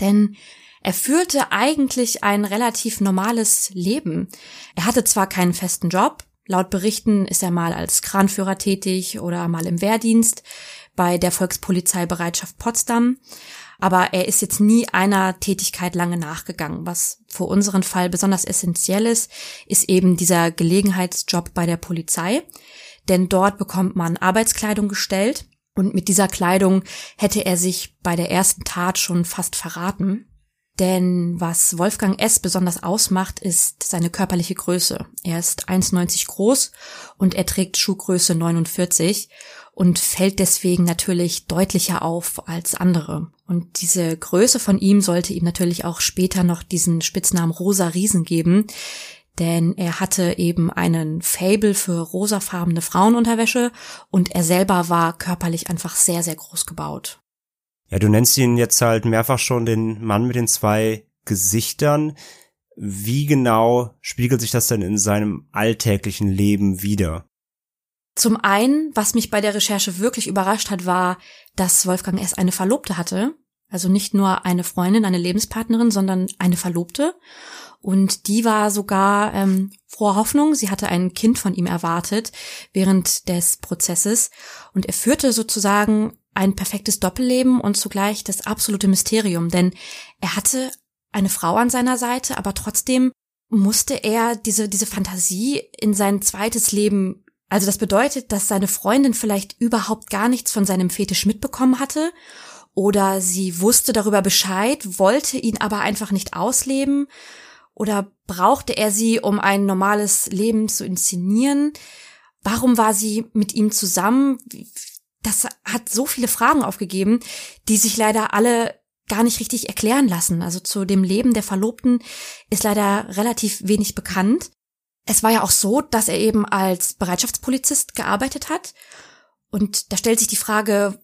Denn er führte eigentlich ein relativ normales Leben. Er hatte zwar keinen festen Job, laut Berichten ist er mal als Kranführer tätig oder mal im Wehrdienst bei der Volkspolizeibereitschaft Potsdam, aber er ist jetzt nie einer Tätigkeit lange nachgegangen. Was für unseren Fall besonders essentiell ist, ist eben dieser Gelegenheitsjob bei der Polizei. Denn dort bekommt man Arbeitskleidung gestellt und mit dieser Kleidung hätte er sich bei der ersten Tat schon fast verraten. Denn was Wolfgang S. besonders ausmacht, ist seine körperliche Größe. Er ist 1,90 groß und er trägt Schuhgröße 49 und fällt deswegen natürlich deutlicher auf als andere. Und diese Größe von ihm sollte ihm natürlich auch später noch diesen Spitznamen Rosa Riesen geben, denn er hatte eben einen Fable für rosafarbene Frauenunterwäsche und er selber war körperlich einfach sehr, sehr groß gebaut. Ja, du nennst ihn jetzt halt mehrfach schon den Mann mit den zwei Gesichtern. Wie genau spiegelt sich das denn in seinem alltäglichen Leben wider? Zum einen, was mich bei der Recherche wirklich überrascht hat, war, dass Wolfgang S. eine Verlobte hatte. Also nicht nur eine Freundin, eine Lebenspartnerin, sondern eine Verlobte. Und die war sogar ähm, froher Hoffnung. Sie hatte ein Kind von ihm erwartet während des Prozesses. Und er führte sozusagen ein perfektes Doppelleben und zugleich das absolute Mysterium. Denn er hatte eine Frau an seiner Seite, aber trotzdem musste er diese, diese Fantasie in sein zweites Leben also das bedeutet, dass seine Freundin vielleicht überhaupt gar nichts von seinem Fetisch mitbekommen hatte oder sie wusste darüber Bescheid, wollte ihn aber einfach nicht ausleben oder brauchte er sie, um ein normales Leben zu inszenieren? Warum war sie mit ihm zusammen? Das hat so viele Fragen aufgegeben, die sich leider alle gar nicht richtig erklären lassen. Also zu dem Leben der Verlobten ist leider relativ wenig bekannt. Es war ja auch so, dass er eben als Bereitschaftspolizist gearbeitet hat. Und da stellt sich die Frage,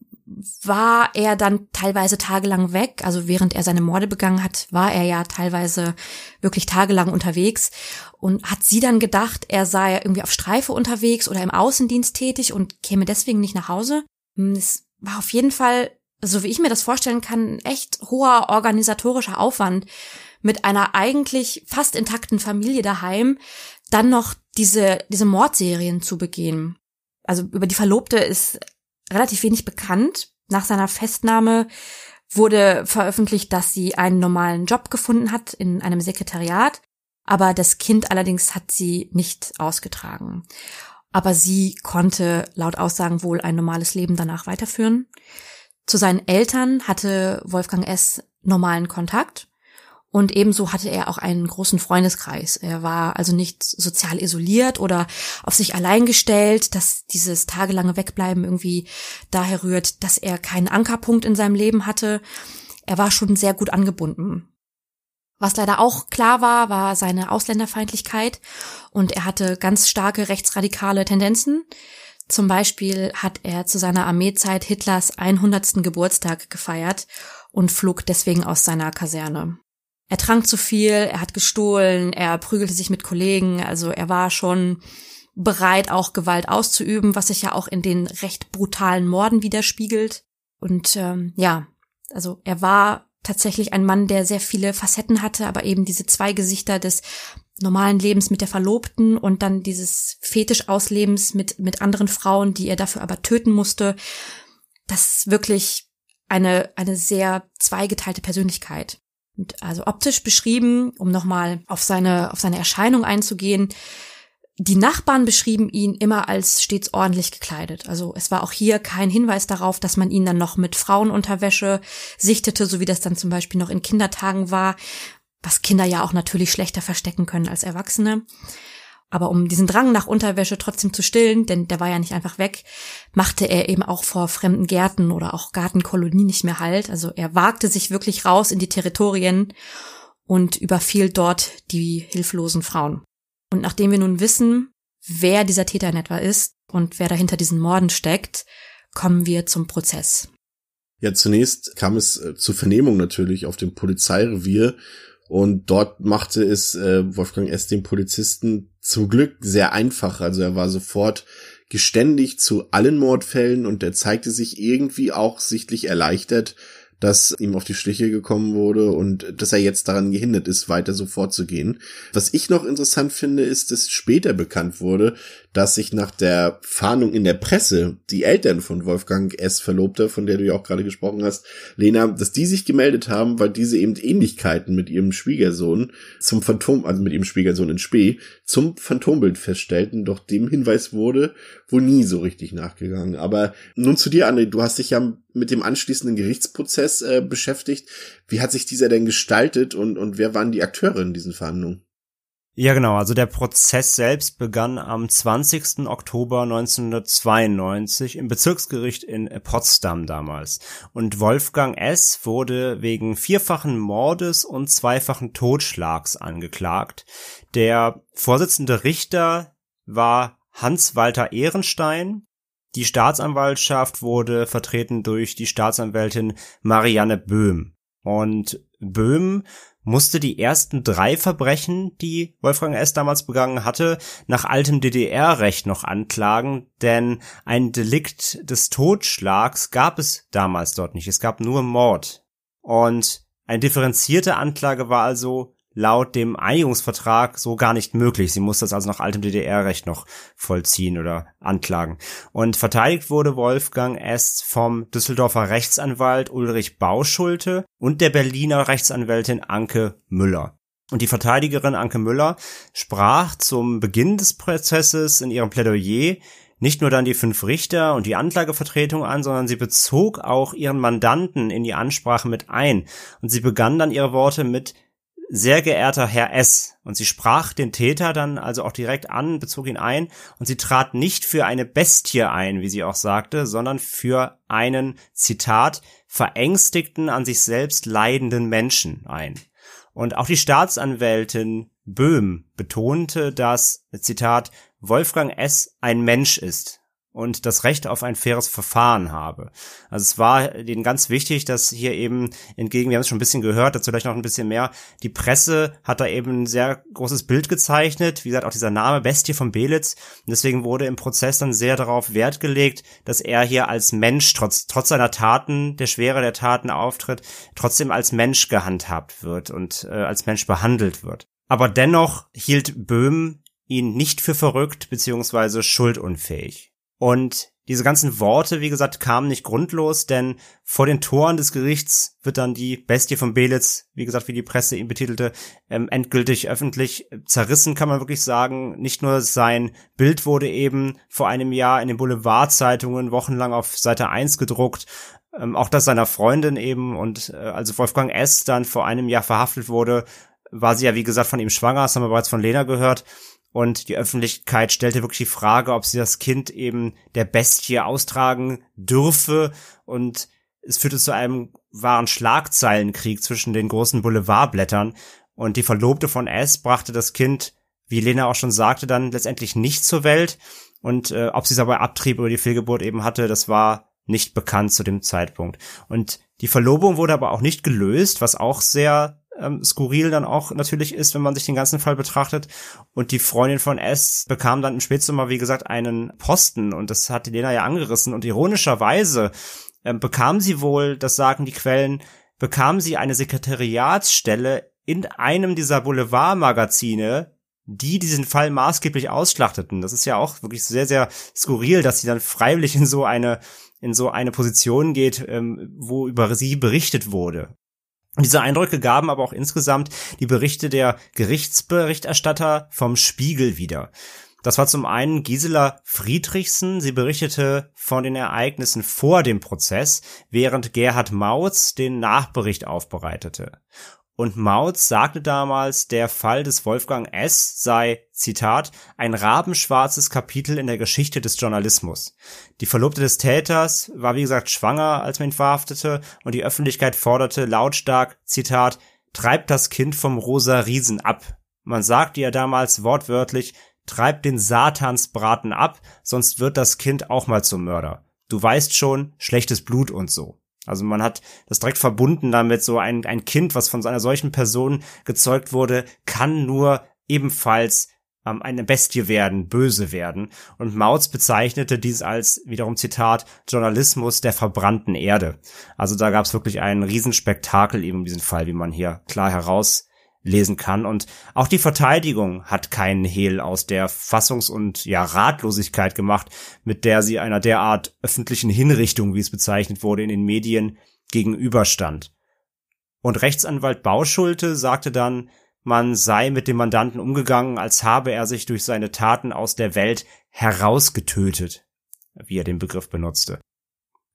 war er dann teilweise tagelang weg. Also während er seine Morde begangen hat, war er ja teilweise wirklich tagelang unterwegs und hat sie dann gedacht, er sei irgendwie auf Streife unterwegs oder im Außendienst tätig und käme deswegen nicht nach Hause. Hm, es war auf jeden Fall, so wie ich mir das vorstellen kann, echt hoher organisatorischer Aufwand mit einer eigentlich fast intakten Familie daheim, dann noch diese, diese Mordserien zu begehen. Also über die Verlobte ist relativ wenig bekannt. Nach seiner Festnahme wurde veröffentlicht, dass sie einen normalen Job gefunden hat in einem Sekretariat, aber das Kind allerdings hat sie nicht ausgetragen. Aber sie konnte laut Aussagen wohl ein normales Leben danach weiterführen. Zu seinen Eltern hatte Wolfgang S. normalen Kontakt und ebenso hatte er auch einen großen Freundeskreis. Er war also nicht sozial isoliert oder auf sich allein gestellt, dass dieses tagelange Wegbleiben irgendwie daher rührt, dass er keinen Ankerpunkt in seinem Leben hatte. Er war schon sehr gut angebunden. Was leider auch klar war, war seine Ausländerfeindlichkeit und er hatte ganz starke rechtsradikale Tendenzen. Zum Beispiel hat er zu seiner Armeezeit Hitlers 100. Geburtstag gefeiert und flog deswegen aus seiner Kaserne. Er trank zu viel, er hat gestohlen, er prügelte sich mit Kollegen, also er war schon bereit, auch Gewalt auszuüben, was sich ja auch in den recht brutalen Morden widerspiegelt. Und ähm, ja, also er war tatsächlich ein Mann, der sehr viele Facetten hatte, aber eben diese zwei Gesichter des normalen Lebens mit der Verlobten und dann dieses Fetischauslebens mit, mit anderen Frauen, die er dafür aber töten musste. Das ist wirklich eine, eine sehr zweigeteilte Persönlichkeit. Also optisch beschrieben, um nochmal auf seine, auf seine Erscheinung einzugehen, die Nachbarn beschrieben ihn immer als stets ordentlich gekleidet. Also es war auch hier kein Hinweis darauf, dass man ihn dann noch mit Frauenunterwäsche sichtete, so wie das dann zum Beispiel noch in Kindertagen war, was Kinder ja auch natürlich schlechter verstecken können als Erwachsene. Aber um diesen Drang nach Unterwäsche trotzdem zu stillen, denn der war ja nicht einfach weg, machte er eben auch vor fremden Gärten oder auch Gartenkolonien nicht mehr halt. Also er wagte sich wirklich raus in die Territorien und überfiel dort die hilflosen Frauen. Und nachdem wir nun wissen, wer dieser Täter in etwa ist und wer dahinter diesen Morden steckt, kommen wir zum Prozess. Ja, zunächst kam es äh, zur Vernehmung natürlich auf dem Polizeirevier und dort machte es äh, Wolfgang S. dem Polizisten zum Glück sehr einfach. Also er war sofort geständig zu allen Mordfällen und er zeigte sich irgendwie auch sichtlich erleichtert, dass ihm auf die Schliche gekommen wurde und dass er jetzt daran gehindert ist, weiter so vorzugehen. Was ich noch interessant finde, ist, dass später bekannt wurde, dass sich nach der Fahndung in der Presse die Eltern von Wolfgang S. Verlobter, von der du ja auch gerade gesprochen hast, Lena, dass die sich gemeldet haben, weil diese eben Ähnlichkeiten mit ihrem Schwiegersohn zum Phantom, also mit ihrem Schwiegersohn in Spee, zum Phantombild feststellten, doch dem Hinweis wurde wohl nie so richtig nachgegangen. Aber nun zu dir, André, du hast dich ja mit dem anschließenden Gerichtsprozess äh, beschäftigt. Wie hat sich dieser denn gestaltet und, und wer waren die Akteure in diesen Verhandlungen? Ja, genau. Also der Prozess selbst begann am 20. Oktober 1992 im Bezirksgericht in Potsdam damals. Und Wolfgang S. wurde wegen vierfachen Mordes und zweifachen Totschlags angeklagt. Der Vorsitzende Richter war Hans-Walter Ehrenstein. Die Staatsanwaltschaft wurde vertreten durch die Staatsanwältin Marianne Böhm. Und Böhm musste die ersten drei Verbrechen, die Wolfgang S. damals begangen hatte, nach altem DDR-Recht noch anklagen, denn ein Delikt des Totschlags gab es damals dort nicht. Es gab nur Mord. Und eine differenzierte Anklage war also laut dem Einigungsvertrag so gar nicht möglich. Sie muss das also nach altem DDR-Recht noch vollziehen oder anklagen. Und verteidigt wurde Wolfgang S. vom Düsseldorfer Rechtsanwalt Ulrich Bauschulte und der Berliner Rechtsanwältin Anke Müller. Und die Verteidigerin Anke Müller sprach zum Beginn des Prozesses in ihrem Plädoyer nicht nur dann die fünf Richter und die Anklagevertretung an, sondern sie bezog auch ihren Mandanten in die Ansprache mit ein. Und sie begann dann ihre Worte mit sehr geehrter Herr S. Und sie sprach den Täter dann also auch direkt an, bezog ihn ein und sie trat nicht für eine Bestie ein, wie sie auch sagte, sondern für einen, Zitat, verängstigten, an sich selbst leidenden Menschen ein. Und auch die Staatsanwältin Böhm betonte, dass, Zitat, Wolfgang S. ein Mensch ist und das Recht auf ein faires Verfahren habe. Also es war denen ganz wichtig, dass hier eben entgegen, wir haben es schon ein bisschen gehört, dazu gleich noch ein bisschen mehr, die Presse hat da eben ein sehr großes Bild gezeichnet, wie gesagt, auch dieser Name Bestie von Belitz und deswegen wurde im Prozess dann sehr darauf Wert gelegt, dass er hier als Mensch, trotz, trotz seiner Taten, der Schwere der Taten auftritt, trotzdem als Mensch gehandhabt wird und äh, als Mensch behandelt wird. Aber dennoch hielt Böhm ihn nicht für verrückt beziehungsweise schuldunfähig. Und diese ganzen Worte, wie gesagt, kamen nicht grundlos, denn vor den Toren des Gerichts wird dann die Bestie von Belitz, wie gesagt, wie die Presse ihn betitelte, ähm, endgültig öffentlich zerrissen, kann man wirklich sagen. Nicht nur sein Bild wurde eben vor einem Jahr in den Boulevardzeitungen wochenlang auf Seite 1 gedruckt, ähm, auch das seiner Freundin eben und äh, also Wolfgang S. dann vor einem Jahr verhaftet wurde, war sie ja wie gesagt von ihm schwanger, das haben wir bereits von Lena gehört und die Öffentlichkeit stellte wirklich die Frage, ob sie das Kind eben der Bestie austragen dürfe. Und es führte zu einem wahren Schlagzeilenkrieg zwischen den großen Boulevardblättern. Und die Verlobte von S brachte das Kind, wie Lena auch schon sagte, dann letztendlich nicht zur Welt. Und äh, ob sie es aber Abtrieb oder die Fehlgeburt eben hatte, das war nicht bekannt zu dem Zeitpunkt. Und die Verlobung wurde aber auch nicht gelöst, was auch sehr ähm, skurril dann auch natürlich ist, wenn man sich den ganzen Fall betrachtet. Und die Freundin von S bekam dann im Spätsommer, wie gesagt, einen Posten und das hat Lena ja angerissen. Und ironischerweise ähm, bekam sie wohl, das sagen die Quellen, bekam sie eine Sekretariatsstelle in einem dieser Boulevardmagazine, die diesen Fall maßgeblich ausschlachteten. Das ist ja auch wirklich sehr, sehr skurril, dass sie dann freiwillig in so eine in so eine Position geht, ähm, wo über sie berichtet wurde. Diese Eindrücke gaben aber auch insgesamt die Berichte der Gerichtsberichterstatter vom Spiegel wieder. Das war zum einen Gisela Friedrichsen. Sie berichtete von den Ereignissen vor dem Prozess, während Gerhard Mautz den Nachbericht aufbereitete. Und Mautz sagte damals, der Fall des Wolfgang S. sei, Zitat, ein rabenschwarzes Kapitel in der Geschichte des Journalismus. Die Verlobte des Täters war wie gesagt schwanger, als man ihn verhaftete, und die Öffentlichkeit forderte lautstark, Zitat, treibt das Kind vom rosa Riesen ab. Man sagte ja damals wortwörtlich, treibt den Satansbraten ab, sonst wird das Kind auch mal zum Mörder. Du weißt schon, schlechtes Blut und so. Also man hat das direkt verbunden damit, so ein, ein Kind, was von einer solchen Person gezeugt wurde, kann nur ebenfalls ähm, eine Bestie werden, böse werden. Und Mautz bezeichnete dies als, wiederum Zitat, Journalismus der verbrannten Erde. Also da gab es wirklich einen Riesenspektakel eben in diesem Fall, wie man hier klar heraus lesen kann. Und auch die Verteidigung hat keinen Hehl aus der Fassungs- und ja Ratlosigkeit gemacht, mit der sie einer derart öffentlichen Hinrichtung, wie es bezeichnet wurde, in den Medien gegenüberstand. Und Rechtsanwalt Bauschulte sagte dann, man sei mit dem Mandanten umgegangen, als habe er sich durch seine Taten aus der Welt herausgetötet, wie er den Begriff benutzte.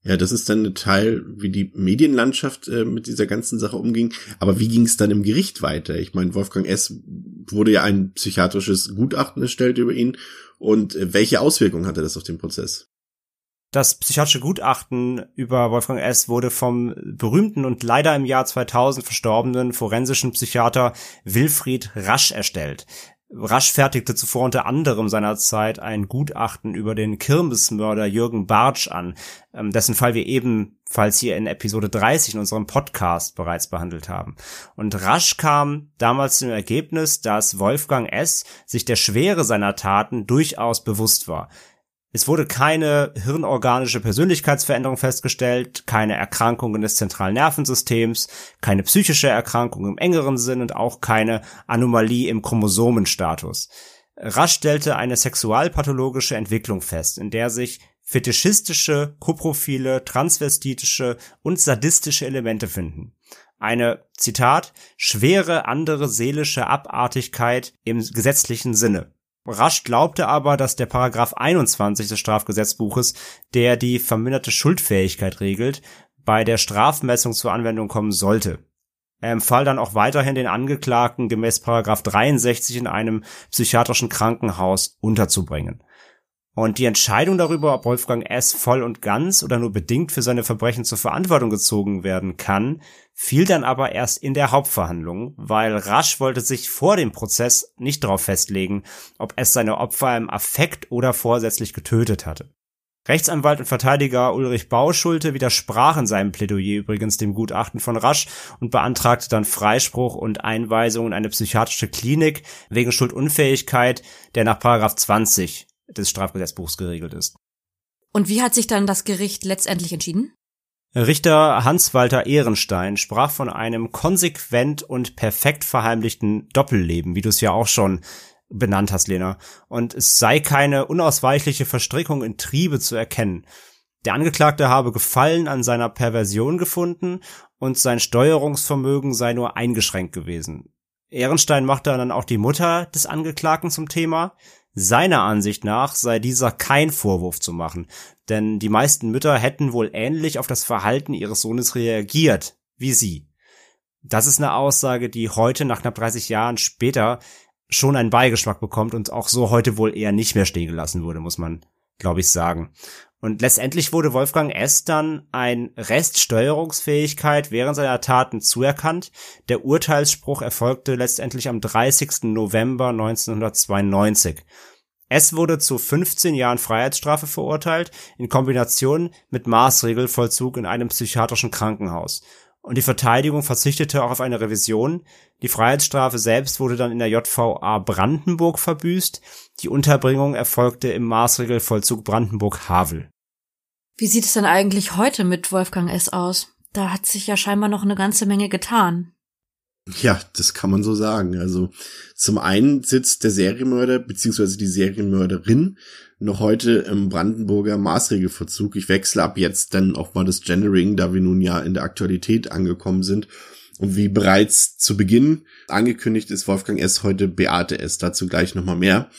Ja, das ist dann ein Teil, wie die Medienlandschaft äh, mit dieser ganzen Sache umging. Aber wie ging es dann im Gericht weiter? Ich meine, Wolfgang S. wurde ja ein psychiatrisches Gutachten erstellt über ihn. Und äh, welche Auswirkungen hatte das auf den Prozess? Das psychiatrische Gutachten über Wolfgang S. wurde vom berühmten und leider im Jahr 2000 verstorbenen forensischen Psychiater Wilfried Rasch erstellt. Rasch fertigte zuvor unter anderem seinerzeit ein Gutachten über den Kirmesmörder Jürgen Bartsch an, ähm, dessen Fall wir ebenfalls hier in Episode 30 in unserem Podcast bereits behandelt haben. Und Rasch kam damals zum Ergebnis, dass Wolfgang S. sich der Schwere seiner Taten durchaus bewusst war. Es wurde keine hirnorganische Persönlichkeitsveränderung festgestellt, keine Erkrankungen des zentralen Nervensystems, keine psychische Erkrankung im engeren Sinn und auch keine Anomalie im Chromosomenstatus. Rasch stellte eine sexualpathologische Entwicklung fest, in der sich fetischistische, koprophile, transvestitische und sadistische Elemente finden. Eine, Zitat, schwere andere seelische Abartigkeit im gesetzlichen Sinne. Rasch glaubte aber, dass der Paragraph 21 des Strafgesetzbuches, der die verminderte Schuldfähigkeit regelt, bei der Strafmessung zur Anwendung kommen sollte. Er empfahl dann auch weiterhin den Angeklagten gemäß Paragraph 63 in einem psychiatrischen Krankenhaus unterzubringen. Und die Entscheidung darüber, ob Wolfgang S. voll und ganz oder nur bedingt für seine Verbrechen zur Verantwortung gezogen werden kann, fiel dann aber erst in der Hauptverhandlung, weil Rasch wollte sich vor dem Prozess nicht darauf festlegen, ob es seine Opfer im Affekt oder vorsätzlich getötet hatte. Rechtsanwalt und Verteidiger Ulrich Bauschulte widersprach in seinem Plädoyer übrigens dem Gutachten von Rasch und beantragte dann Freispruch und Einweisung in eine psychiatrische Klinik wegen Schuldunfähigkeit, der nach Paragraph 20 des Strafgesetzbuchs geregelt ist. Und wie hat sich dann das Gericht letztendlich entschieden? Richter Hans-Walter Ehrenstein sprach von einem konsequent und perfekt verheimlichten Doppelleben, wie du es ja auch schon benannt hast, Lena. Und es sei keine unausweichliche Verstrickung in Triebe zu erkennen. Der Angeklagte habe Gefallen an seiner Perversion gefunden und sein Steuerungsvermögen sei nur eingeschränkt gewesen. Ehrenstein machte dann auch die Mutter des Angeklagten zum Thema. Seiner Ansicht nach sei dieser kein Vorwurf zu machen, denn die meisten Mütter hätten wohl ähnlich auf das Verhalten ihres Sohnes reagiert, wie sie. Das ist eine Aussage, die heute nach knapp 30 Jahren später schon einen Beigeschmack bekommt und auch so heute wohl eher nicht mehr stehen gelassen wurde, muss man, glaube ich, sagen. Und letztendlich wurde Wolfgang S. dann ein Reststeuerungsfähigkeit während seiner Taten zuerkannt. Der Urteilsspruch erfolgte letztendlich am 30. November 1992. S. wurde zu 15 Jahren Freiheitsstrafe verurteilt, in Kombination mit Maßregelvollzug in einem psychiatrischen Krankenhaus. Und die Verteidigung verzichtete auch auf eine Revision. Die Freiheitsstrafe selbst wurde dann in der JVA Brandenburg verbüßt. Die Unterbringung erfolgte im Maßregelvollzug Brandenburg-Havel. Wie sieht es denn eigentlich heute mit Wolfgang S. aus? Da hat sich ja scheinbar noch eine ganze Menge getan. Ja, das kann man so sagen. Also zum einen sitzt der Serienmörder beziehungsweise die Serienmörderin noch heute im Brandenburger Maßregelverzug. Ich wechsle ab jetzt dann auch mal das Gendering, da wir nun ja in der Aktualität angekommen sind. Und wie bereits zu Beginn angekündigt ist Wolfgang S. heute Beate S. Dazu gleich nochmal mehr.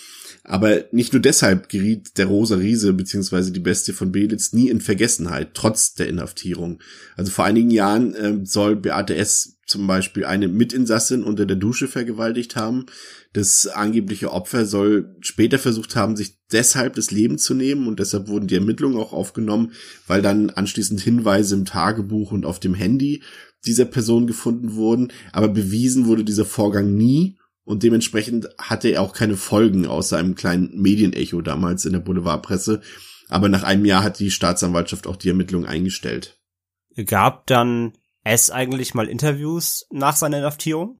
Aber nicht nur deshalb geriet der Rosa Riese beziehungsweise die Bestie von Belitz nie in Vergessenheit, trotz der Inhaftierung. Also vor einigen Jahren äh, soll Beate S. zum Beispiel eine Mitinsassin unter der Dusche vergewaltigt haben. Das angebliche Opfer soll später versucht haben, sich deshalb das Leben zu nehmen und deshalb wurden die Ermittlungen auch aufgenommen, weil dann anschließend Hinweise im Tagebuch und auf dem Handy dieser Person gefunden wurden. Aber bewiesen wurde dieser Vorgang nie und dementsprechend hatte er auch keine Folgen außer einem kleinen Medienecho damals in der Boulevardpresse. Aber nach einem Jahr hat die Staatsanwaltschaft auch die Ermittlungen eingestellt. Gab dann es eigentlich mal Interviews nach seiner Inhaftierung?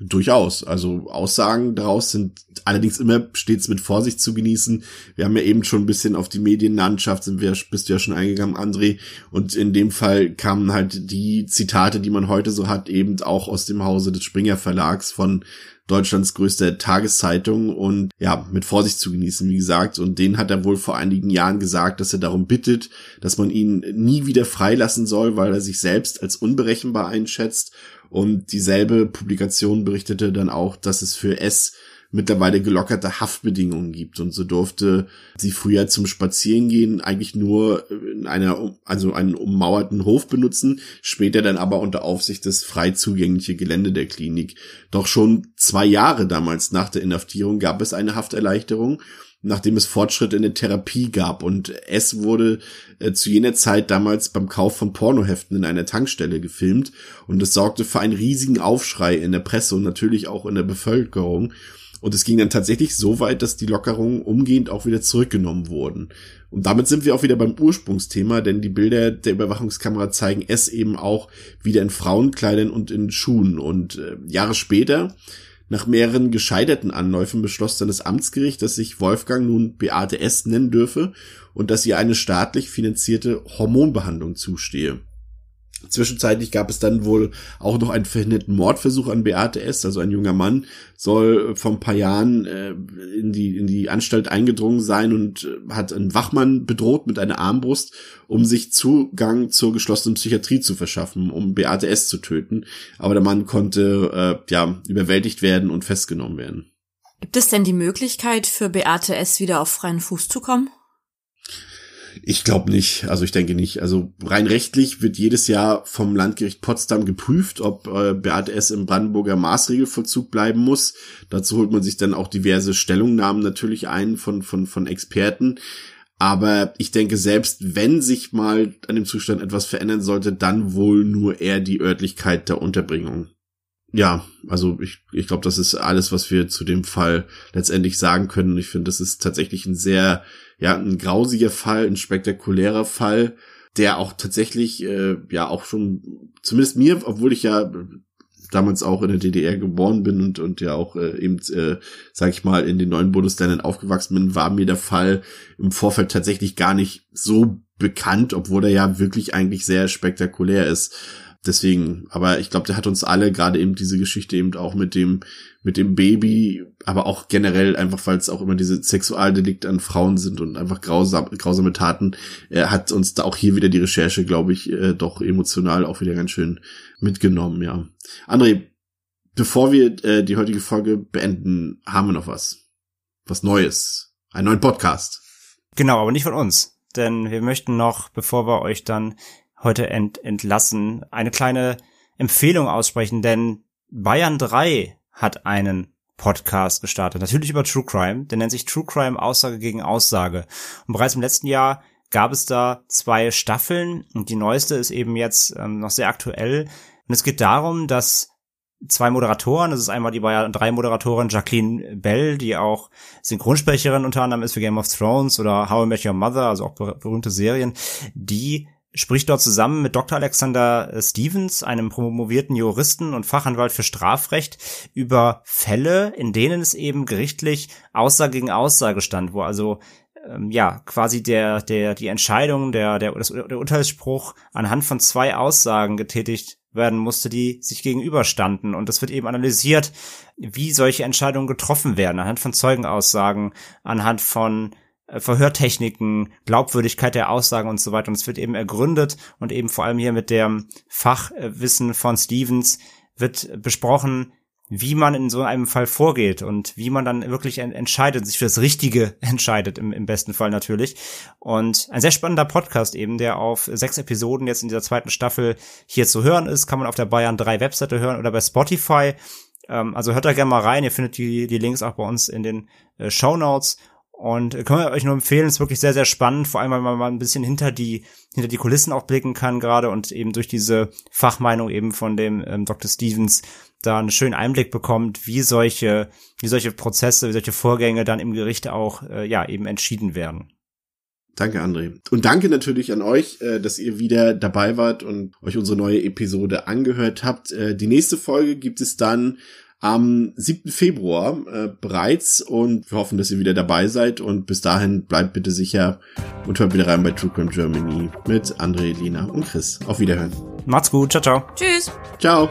Durchaus. Also Aussagen daraus sind allerdings immer stets mit Vorsicht zu genießen. Wir haben ja eben schon ein bisschen auf die Medienlandschaft, sind wir, bist du ja schon eingegangen, André. Und in dem Fall kamen halt die Zitate, die man heute so hat, eben auch aus dem Hause des Springer Verlags von Deutschlands größter Tageszeitung und ja, mit Vorsicht zu genießen, wie gesagt. Und den hat er wohl vor einigen Jahren gesagt, dass er darum bittet, dass man ihn nie wieder freilassen soll, weil er sich selbst als unberechenbar einschätzt und dieselbe Publikation berichtete dann auch, dass es für S mittlerweile gelockerte Haftbedingungen gibt. Und so durfte sie früher zum Spazierengehen eigentlich nur in einer, also einen ummauerten Hof benutzen, später dann aber unter Aufsicht des frei zugängliche Gelände der Klinik. Doch schon zwei Jahre damals nach der Inhaftierung gab es eine Hafterleichterung nachdem es Fortschritte in der Therapie gab. Und es wurde äh, zu jener Zeit damals beim Kauf von Pornoheften in einer Tankstelle gefilmt. Und es sorgte für einen riesigen Aufschrei in der Presse und natürlich auch in der Bevölkerung. Und es ging dann tatsächlich so weit, dass die Lockerungen umgehend auch wieder zurückgenommen wurden. Und damit sind wir auch wieder beim Ursprungsthema, denn die Bilder der Überwachungskamera zeigen es eben auch wieder in Frauenkleidern und in Schuhen. Und äh, Jahre später nach mehreren gescheiterten Anläufen beschloss dann das Amtsgericht, dass sich Wolfgang nun Beate S. nennen dürfe und dass ihr eine staatlich finanzierte Hormonbehandlung zustehe. Zwischenzeitlich gab es dann wohl auch noch einen verhinderten Mordversuch an Beate S. Also ein junger Mann soll vor ein paar Jahren äh, in die in die Anstalt eingedrungen sein und äh, hat einen Wachmann bedroht mit einer Armbrust, um sich Zugang zur geschlossenen Psychiatrie zu verschaffen, um Beate S. zu töten. Aber der Mann konnte äh, ja überwältigt werden und festgenommen werden. Gibt es denn die Möglichkeit für Beate S. wieder auf freien Fuß zu kommen? Ich glaube nicht. Also ich denke nicht. Also rein rechtlich wird jedes Jahr vom Landgericht Potsdam geprüft, ob äh, Beate S. im Brandenburger Maßregelvollzug bleiben muss. Dazu holt man sich dann auch diverse Stellungnahmen natürlich ein von, von, von Experten. Aber ich denke, selbst wenn sich mal an dem Zustand etwas verändern sollte, dann wohl nur eher die Örtlichkeit der Unterbringung. Ja, also ich, ich glaube, das ist alles, was wir zu dem Fall letztendlich sagen können. Ich finde, das ist tatsächlich ein sehr, ja, ein grausiger Fall, ein spektakulärer Fall, der auch tatsächlich, äh, ja, auch schon, zumindest mir, obwohl ich ja damals auch in der DDR geboren bin und, und ja auch äh, eben, äh, sag ich mal, in den neuen Bundesländern aufgewachsen bin, war mir der Fall im Vorfeld tatsächlich gar nicht so bekannt, obwohl er ja wirklich eigentlich sehr spektakulär ist. Deswegen, aber ich glaube, der hat uns alle gerade eben diese Geschichte eben auch mit dem mit dem Baby, aber auch generell einfach, weil es auch immer diese Sexualdelikte an Frauen sind und einfach grausam, grausame Taten, er hat uns da auch hier wieder die Recherche, glaube ich, äh, doch emotional auch wieder ganz schön mitgenommen, ja. André, bevor wir äh, die heutige Folge beenden, haben wir noch was. Was Neues. Einen neuen Podcast. Genau, aber nicht von uns. Denn wir möchten noch, bevor wir euch dann heute ent entlassen, eine kleine Empfehlung aussprechen, denn Bayern 3 hat einen Podcast gestartet. Natürlich über True Crime. Der nennt sich True Crime Aussage gegen Aussage. Und bereits im letzten Jahr gab es da zwei Staffeln und die neueste ist eben jetzt ähm, noch sehr aktuell. Und es geht darum, dass zwei Moderatoren, das ist einmal die Bayern drei Moderatorin Jacqueline Bell, die auch Synchronsprecherin unter anderem ist für Game of Thrones oder How I Met Your Mother, also auch berühmte Serien, die spricht dort zusammen mit Dr. Alexander Stevens, einem promovierten Juristen und Fachanwalt für Strafrecht, über Fälle, in denen es eben gerichtlich Aussage gegen Aussage stand, wo also ähm, ja quasi der der die Entscheidung der der das, der Urteilsspruch anhand von zwei Aussagen getätigt werden musste, die sich gegenüberstanden. Und es wird eben analysiert, wie solche Entscheidungen getroffen werden, anhand von Zeugenaussagen, anhand von äh, Verhörtechniken, Glaubwürdigkeit der Aussagen und so weiter. Und es wird eben ergründet und eben vor allem hier mit dem Fachwissen von Stevens wird besprochen, wie man in so einem Fall vorgeht und wie man dann wirklich entscheidet, sich für das Richtige entscheidet, im, im besten Fall natürlich. Und ein sehr spannender Podcast eben, der auf sechs Episoden jetzt in dieser zweiten Staffel hier zu hören ist, kann man auf der Bayern 3 Webseite hören oder bei Spotify. Ähm, also hört da gerne mal rein, ihr findet die, die Links auch bei uns in den äh, Show Notes. Und können wir euch nur empfehlen, ist wirklich sehr, sehr spannend, vor allem, weil man mal ein bisschen hinter die, hinter die Kulissen auch blicken kann gerade und eben durch diese Fachmeinung eben von dem ähm, Dr. Stevens da einen schönen Einblick bekommt, wie solche, wie solche Prozesse, wie solche Vorgänge dann im Gericht auch, äh, ja, eben entschieden werden. Danke, André. Und danke natürlich an euch, äh, dass ihr wieder dabei wart und euch unsere neue Episode angehört habt. Äh, die nächste Folge gibt es dann am 7. Februar äh, bereits und wir hoffen, dass ihr wieder dabei seid und bis dahin bleibt bitte sicher und hört wieder rein bei True Crime Germany mit André, Lina und Chris. Auf Wiederhören. Macht's gut. Ciao, ciao. Tschüss. Ciao.